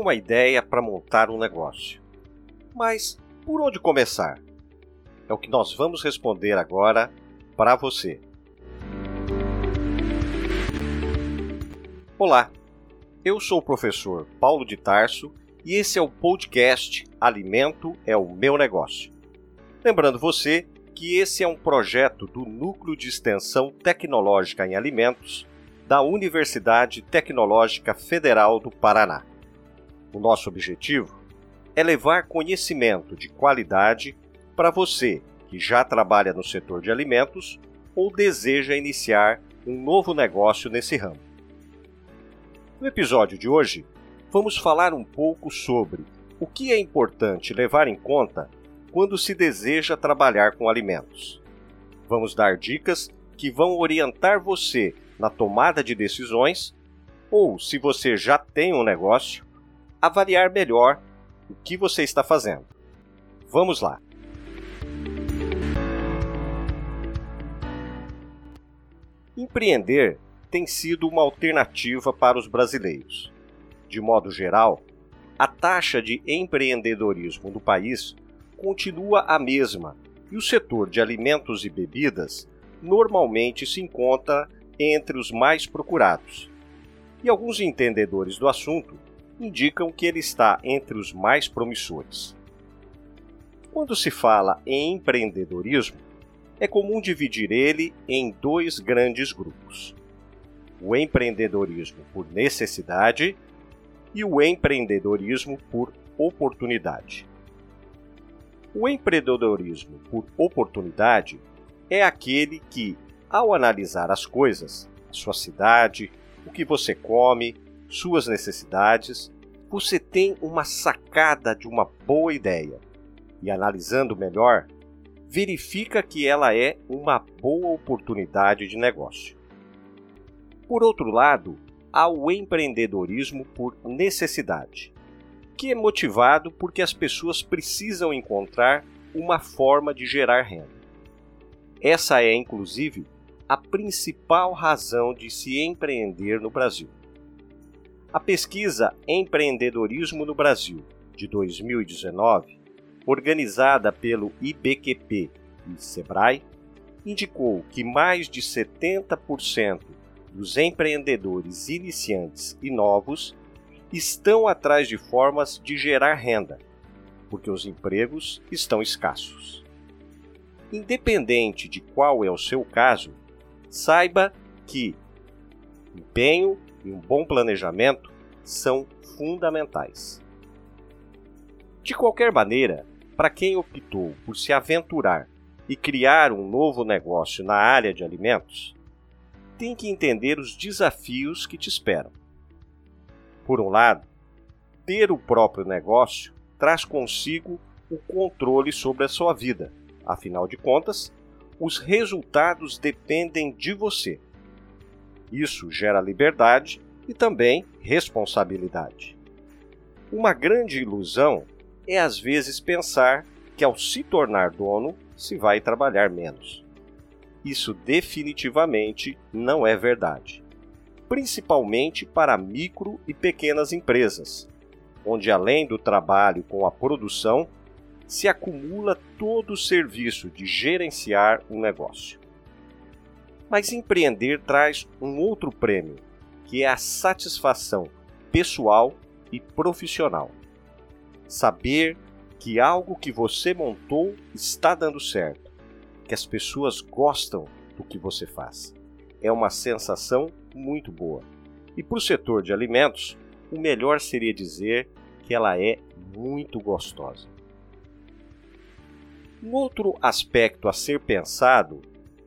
tenho uma ideia para montar um negócio. Mas por onde começar? É o que nós vamos responder agora para você. Olá, eu sou o professor Paulo de Tarso e esse é o podcast Alimento é o meu negócio. Lembrando você que esse é um projeto do Núcleo de Extensão Tecnológica em Alimentos da Universidade Tecnológica Federal do Paraná. O nosso objetivo é levar conhecimento de qualidade para você que já trabalha no setor de alimentos ou deseja iniciar um novo negócio nesse ramo. No episódio de hoje, vamos falar um pouco sobre o que é importante levar em conta quando se deseja trabalhar com alimentos. Vamos dar dicas que vão orientar você na tomada de decisões, ou, se você já tem um negócio, avaliar melhor o que você está fazendo. Vamos lá! Empreender tem sido uma alternativa para os brasileiros. De modo geral, a taxa de empreendedorismo no país continua a mesma e o setor de alimentos e bebidas normalmente se encontra entre os mais procurados. E alguns entendedores do assunto indicam que ele está entre os mais promissores. Quando se fala em empreendedorismo, é comum dividir ele em dois grandes grupos: o empreendedorismo por necessidade e o empreendedorismo por oportunidade. O empreendedorismo por oportunidade é aquele que, ao analisar as coisas, a sua cidade, o que você come, suas necessidades, você tem uma sacada de uma boa ideia e, analisando melhor, verifica que ela é uma boa oportunidade de negócio. Por outro lado, há o empreendedorismo por necessidade, que é motivado porque as pessoas precisam encontrar uma forma de gerar renda. Essa é, inclusive, a principal razão de se empreender no Brasil. A pesquisa Empreendedorismo no Brasil, de 2019, organizada pelo IBQP e Sebrae, indicou que mais de 70% dos empreendedores iniciantes e novos estão atrás de formas de gerar renda, porque os empregos estão escassos. Independente de qual é o seu caso, saiba que empenho e um bom planejamento são fundamentais. De qualquer maneira, para quem optou por se aventurar e criar um novo negócio na área de alimentos, tem que entender os desafios que te esperam. Por um lado, ter o próprio negócio traz consigo o controle sobre a sua vida. Afinal de contas, os resultados dependem de você. Isso gera liberdade e também responsabilidade. Uma grande ilusão é às vezes pensar que ao se tornar dono se vai trabalhar menos. Isso definitivamente não é verdade, principalmente para micro e pequenas empresas, onde além do trabalho com a produção, se acumula todo o serviço de gerenciar um negócio. Mas empreender traz um outro prêmio, que é a satisfação pessoal e profissional. Saber que algo que você montou está dando certo, que as pessoas gostam do que você faz. É uma sensação muito boa. E para o setor de alimentos, o melhor seria dizer que ela é muito gostosa. Um outro aspecto a ser pensado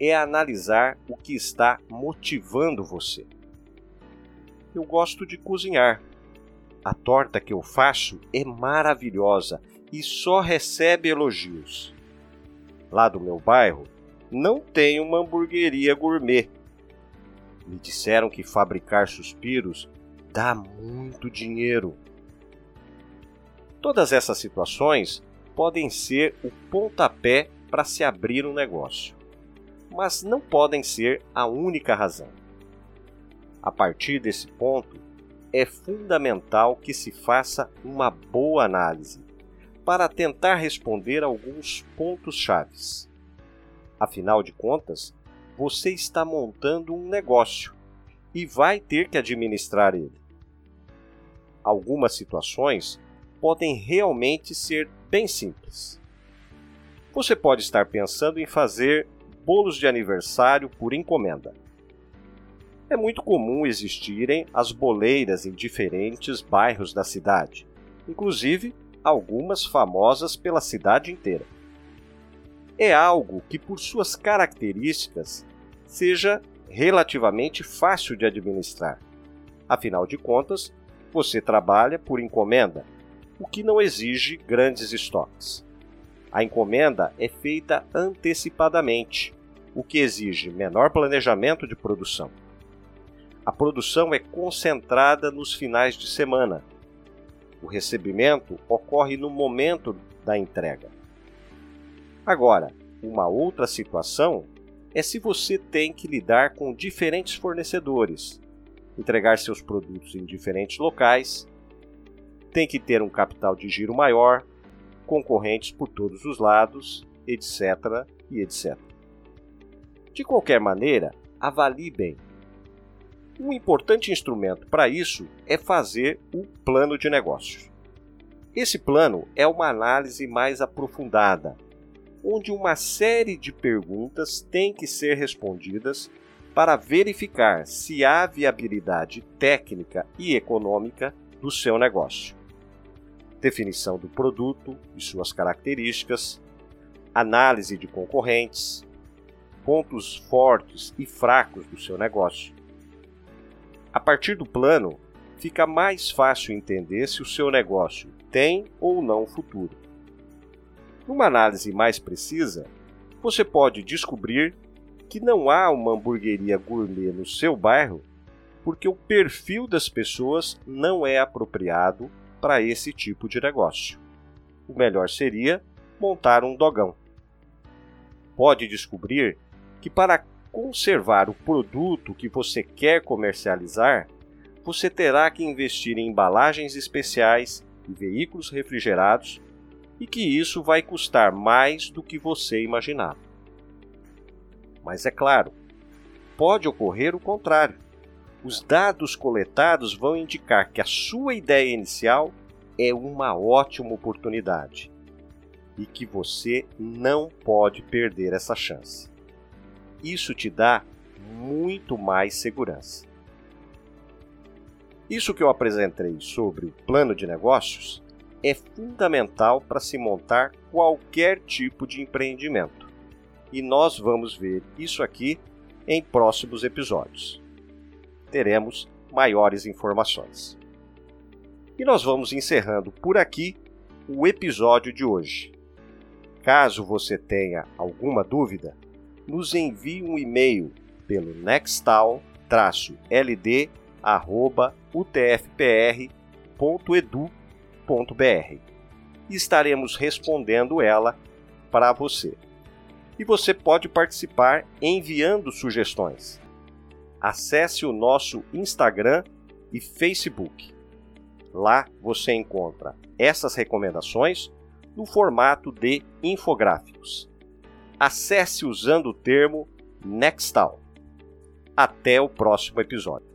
é analisar o que está motivando você. Eu gosto de cozinhar. A torta que eu faço é maravilhosa e só recebe elogios. Lá do meu bairro não tem uma hamburgueria gourmet. Me disseram que fabricar suspiros dá muito dinheiro. Todas essas situações podem ser o pontapé para se abrir um negócio, mas não podem ser a única razão. A partir desse ponto, é fundamental que se faça uma boa análise para tentar responder alguns pontos chaves. Afinal de contas, você está montando um negócio e vai ter que administrar ele. Algumas situações podem realmente ser bem simples. Você pode estar pensando em fazer bolos de aniversário por encomenda. É muito comum existirem as boleiras em diferentes bairros da cidade, inclusive algumas famosas pela cidade inteira. É algo que, por suas características, seja relativamente fácil de administrar. Afinal de contas, você trabalha por encomenda, o que não exige grandes estoques. A encomenda é feita antecipadamente, o que exige menor planejamento de produção. A produção é concentrada nos finais de semana. O recebimento ocorre no momento da entrega. Agora, uma outra situação é se você tem que lidar com diferentes fornecedores, entregar seus produtos em diferentes locais, tem que ter um capital de giro maior, concorrentes por todos os lados, etc. e etc. De qualquer maneira, avalie bem. Um importante instrumento para isso é fazer o plano de negócios. Esse plano é uma análise mais aprofundada, onde uma série de perguntas tem que ser respondidas para verificar se há viabilidade técnica e econômica do seu negócio. Definição do produto e suas características, análise de concorrentes, pontos fortes e fracos do seu negócio. A partir do plano, fica mais fácil entender se o seu negócio tem ou não futuro. Numa análise mais precisa, você pode descobrir que não há uma hamburgueria gourmet no seu bairro porque o perfil das pessoas não é apropriado para esse tipo de negócio. O melhor seria montar um dogão. Pode descobrir que para conservar o produto que você quer comercializar, você terá que investir em embalagens especiais e veículos refrigerados e que isso vai custar mais do que você imaginava. Mas é claro, pode ocorrer o contrário. Os dados coletados vão indicar que a sua ideia inicial é uma ótima oportunidade e que você não pode perder essa chance. Isso te dá muito mais segurança. Isso que eu apresentei sobre o plano de negócios é fundamental para se montar qualquer tipo de empreendimento. E nós vamos ver isso aqui em próximos episódios. Teremos maiores informações. E nós vamos encerrando por aqui o episódio de hoje. Caso você tenha alguma dúvida, nos envie um e-mail pelo nextal-ld@utfpr.edu.br e estaremos respondendo ela para você. E você pode participar enviando sugestões. Acesse o nosso Instagram e Facebook. Lá você encontra essas recomendações no formato de infográficos. Acesse usando o termo Nextal. Até o próximo episódio.